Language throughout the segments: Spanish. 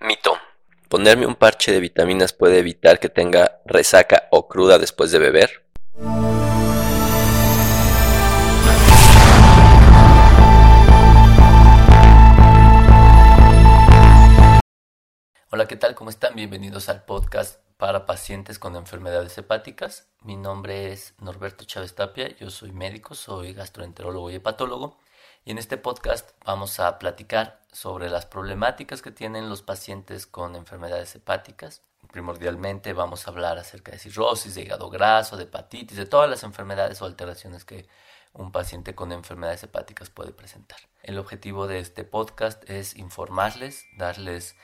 Mito. ¿Ponerme un parche de vitaminas puede evitar que tenga resaca o cruda después de beber? Hola, ¿qué tal? ¿Cómo están? Bienvenidos al podcast para pacientes con enfermedades hepáticas. Mi nombre es Norberto Chávez Tapia, yo soy médico, soy gastroenterólogo y hepatólogo y en este podcast vamos a platicar sobre las problemáticas que tienen los pacientes con enfermedades hepáticas. Primordialmente vamos a hablar acerca de cirrosis, de hígado graso, de hepatitis, de todas las enfermedades o alteraciones que un paciente con enfermedades hepáticas puede presentar. El objetivo de este podcast es informarles, darles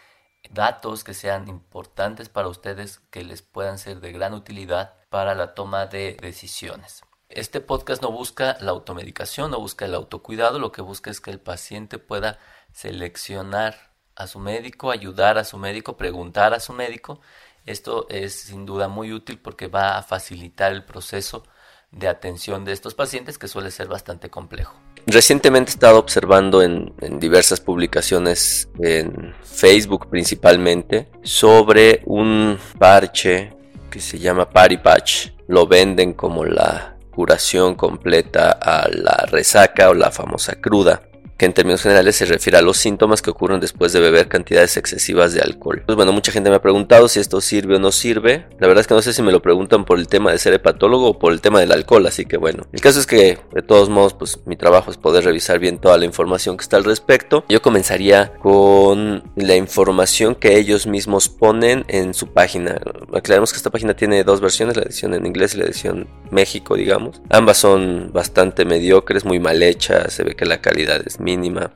datos que sean importantes para ustedes, que les puedan ser de gran utilidad para la toma de decisiones. Este podcast no busca la automedicación, no busca el autocuidado, lo que busca es que el paciente pueda seleccionar a su médico, ayudar a su médico, preguntar a su médico. Esto es sin duda muy útil porque va a facilitar el proceso de atención de estos pacientes que suele ser bastante complejo. Recientemente he estado observando en, diversas publicaciones en Facebook principalmente sobre un parche que se llama Party Patch. Lo venden como la curación completa a la resaca o la famosa cruda que en términos generales se refiere a los síntomas que ocurren después de beber cantidades excesivas de alcohol. Pues bueno, mucha gente me ha preguntado si esto sirve o no sirve. La verdad es que no sé si me lo preguntan por el tema de ser hepatólogo o por el tema del alcohol, así que bueno. El caso es que de todos modos, pues mi trabajo es poder revisar bien toda la información que está al respecto. Yo comenzaría con la información que ellos mismos ponen en su página. Aclaremos que esta página tiene dos versiones, la edición en inglés y la edición México, digamos. Ambas son bastante mediocres, muy mal hechas, se ve que la calidad es mínima.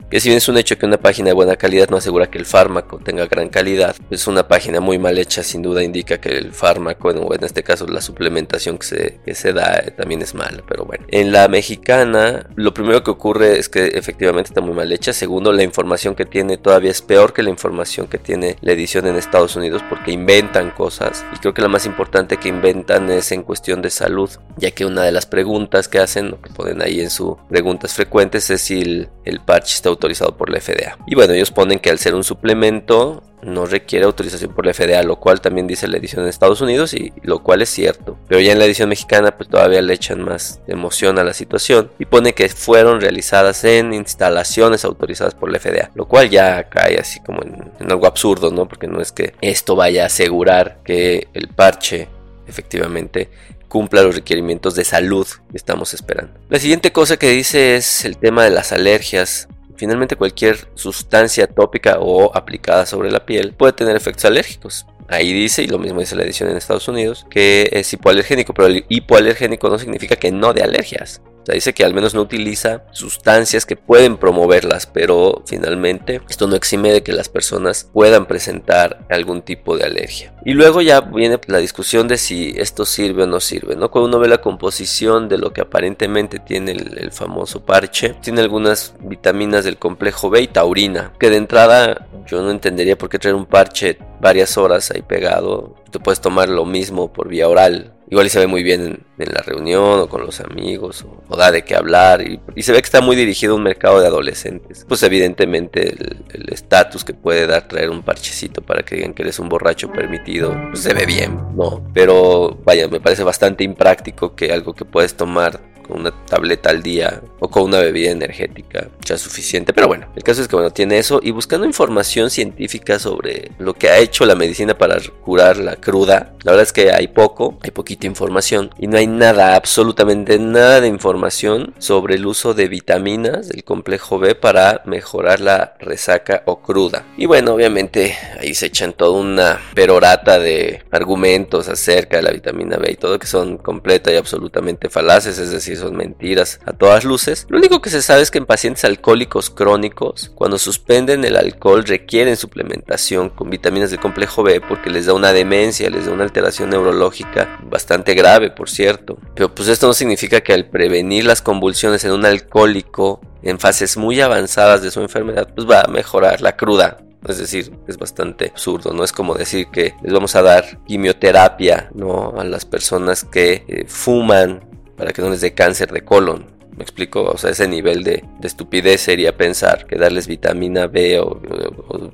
Que si bien es un hecho que una página de buena calidad no asegura que el fármaco tenga gran calidad, pues una página muy mal hecha sin duda indica que el fármaco, o en este caso la suplementación que se, que se da, eh, también es mala. Pero bueno, en la mexicana lo primero que ocurre es que efectivamente está muy mal hecha. Segundo, la información que tiene todavía es peor que la información que tiene la edición en Estados Unidos porque inventan cosas. Y creo que la más importante que inventan es en cuestión de salud, ya que una de las preguntas que hacen, o que ponen ahí en sus preguntas frecuentes, es si el, el parche está autorizado por la FDA. Y bueno, ellos ponen que al ser un suplemento no requiere autorización por la FDA, lo cual también dice la edición en Estados Unidos y lo cual es cierto. Pero ya en la edición mexicana pues todavía le echan más emoción a la situación y pone que fueron realizadas en instalaciones autorizadas por la FDA, lo cual ya cae así como en, en algo absurdo, ¿no? Porque no es que esto vaya a asegurar que el parche efectivamente cumpla los requerimientos de salud que estamos esperando. La siguiente cosa que dice es el tema de las alergias. Finalmente cualquier sustancia tópica o aplicada sobre la piel puede tener efectos alérgicos. Ahí dice, y lo mismo dice la edición en Estados Unidos, que es hipoalergénico, pero el hipoalergénico no significa que no de alergias dice que al menos no utiliza sustancias que pueden promoverlas, pero finalmente esto no exime de que las personas puedan presentar algún tipo de alergia. Y luego ya viene la discusión de si esto sirve o no sirve, ¿no? Cuando uno ve la composición de lo que aparentemente tiene el, famoso parche, tiene algunas vitaminas del complejo B y taurina, que de entrada yo no entendería por qué traer un parche varias horas ahí pegado. Tú puedes tomar lo mismo por vía oral igual y se ve muy bien en, la reunión o con los amigos o, da de qué hablar y, se ve que está muy dirigido a un mercado de adolescentes. Pues evidentemente el estatus que puede dar traer un parchecito para que digan que eres un borracho permitido pues se ve bien, ¿no? Pero vaya, me parece bastante impráctico que algo que puedes tomar con una tableta al día o con una bebida energética ya suficiente. Pero bueno, el caso es que bueno, tiene eso y buscando información científica sobre lo que ha hecho la medicina para curar la cruda, la verdad es que hay poco, hay poquita información y no hay nada, absolutamente nada de información sobre el uso de vitaminas del complejo B para mejorar la resaca o cruda. Y bueno, obviamente ahí se echan toda una perorata de argumentos acerca de la vitamina B y todo que son completa y absolutamente falaces, es decir, son mentiras a todas luces. Lo único que se sabe es que en pacientes alcohólicos crónicos, cuando suspenden el alcohol, requieren suplementación con vitaminas del complejo B porque les da una demencia, les da una alteración neurológica bastante grave, por cierto. Pero pues esto no significa que al prevenir las convulsiones en un alcohólico en fases muy avanzadas de su enfermedad, pues va a mejorar la cruda es decir, es bastante absurdo, no es como decir que les vamos a dar quimioterapia ¿no? a las personas que eh, fuman para que no les dé cáncer de colon. Me explico, o sea, ese nivel de, estupidez sería pensar que darles vitamina B o,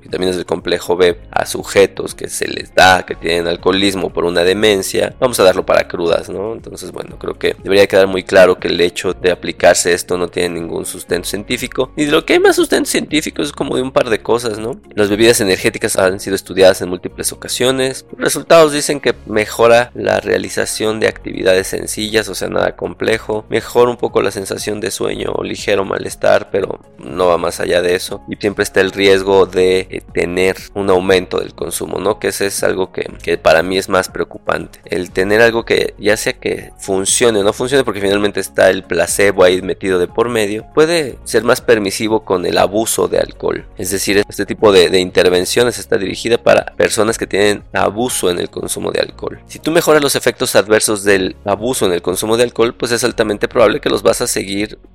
vitaminas del complejo B a sujetos que se les da, que tienen alcoholismo por una demencia, vamos a darlo para crudas, ¿no? Entonces, bueno, creo que debería quedar muy claro que el hecho de aplicarse esto no tiene ningún sustento científico. Y de lo que hay más sustento científico es como de un par de cosas, ¿no? Las bebidas energéticas han sido estudiadas en múltiples ocasiones. Los resultados dicen que mejora la realización de actividades sencillas, o sea, nada complejo. Mejora un poco la sensación de sueño o ligero malestar, pero no va más allá de eso. Y siempre está el riesgo de eh, tener un aumento del consumo, ¿no? Que ese es algo que, que para mí es más preocupante. El tener algo que ya sea que funcione o no funcione, porque finalmente está el placebo ahí metido de por medio, puede ser más permisivo con el abuso de alcohol. Es decir, este tipo de, de intervenciones está dirigida para personas que tienen abuso en el consumo de alcohol. Si tú mejoras los efectos adversos del abuso en el consumo de alcohol, pues es altamente probable que los vas a seguir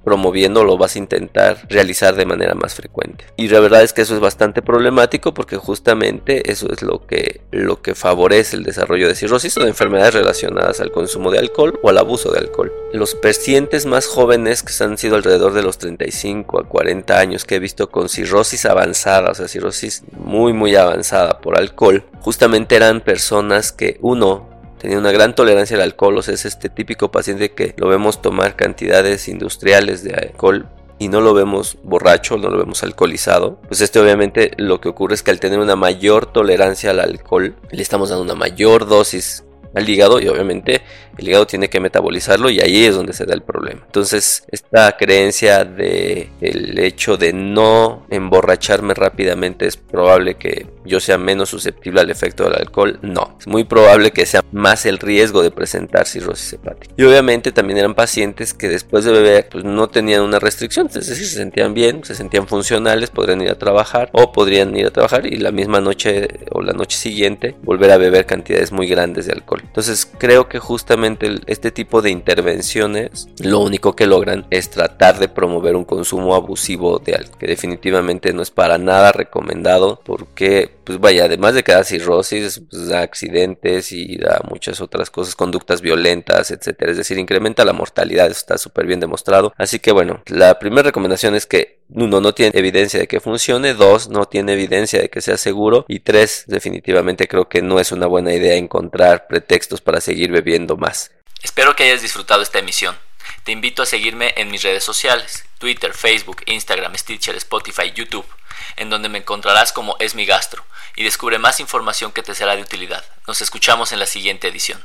promoviendo o lo vas a intentar realizar de manera más frecuente. Y la verdad es que eso es bastante problemático porque justamente eso es lo que, lo que favorece el desarrollo de cirrosis o de enfermedades relacionadas al consumo de alcohol o al abuso de alcohol. Los pacientes más jóvenes que han sido alrededor de los 35 a 40 años que he visto con cirrosis avanzada, o sea, cirrosis muy muy avanzada por alcohol, justamente eran personas que uno tenía una gran tolerancia al alcohol, o sea, es este típico paciente que lo vemos tomar cantidades industriales de alcohol y no lo vemos borracho, no lo vemos alcoholizado, pues este obviamente lo que ocurre es que al tener una mayor tolerancia al alcohol, le estamos dando una mayor dosis al hígado y obviamente el hígado tiene que metabolizarlo y ahí es donde se da el problema. Entonces, esta creencia de el hecho de no emborracharme rápidamente es probable que yo sea menos susceptible al efecto del alcohol. No, es muy probable que sea más el riesgo de presentar cirrosis hepática. Y obviamente también eran pacientes que después de beber pues no tenían una restricción, es decir, se sentían bien, se sentían funcionales, podrían ir a trabajar o podrían ir a trabajar y la misma noche o la noche siguiente volver a beber cantidades muy grandes de alcohol. Entonces, creo que justamente este tipo de intervenciones lo único que logran es tratar de promover un consumo abusivo de algo que definitivamente no es para nada recomendado porque pues vaya además de que da cirrosis pues da accidentes y da muchas otras cosas conductas violentas etcétera. Es decir incrementa la mortalidad está súper bien demostrado. Así que bueno la primera recomendación es que uno no tiene evidencia de que funcione, dos no tiene evidencia de que sea seguro y tres definitivamente creo que no es una buena idea encontrar pretextos para seguir bebiendo más. Espero que hayas disfrutado esta emisión. Te invito a seguirme en mis redes sociales, Twitter, Facebook, Instagram, Stitcher, Spotify, YouTube, en donde me encontrarás como Es mi gastro y descubre más información que te será de utilidad. Nos escuchamos en la siguiente edición.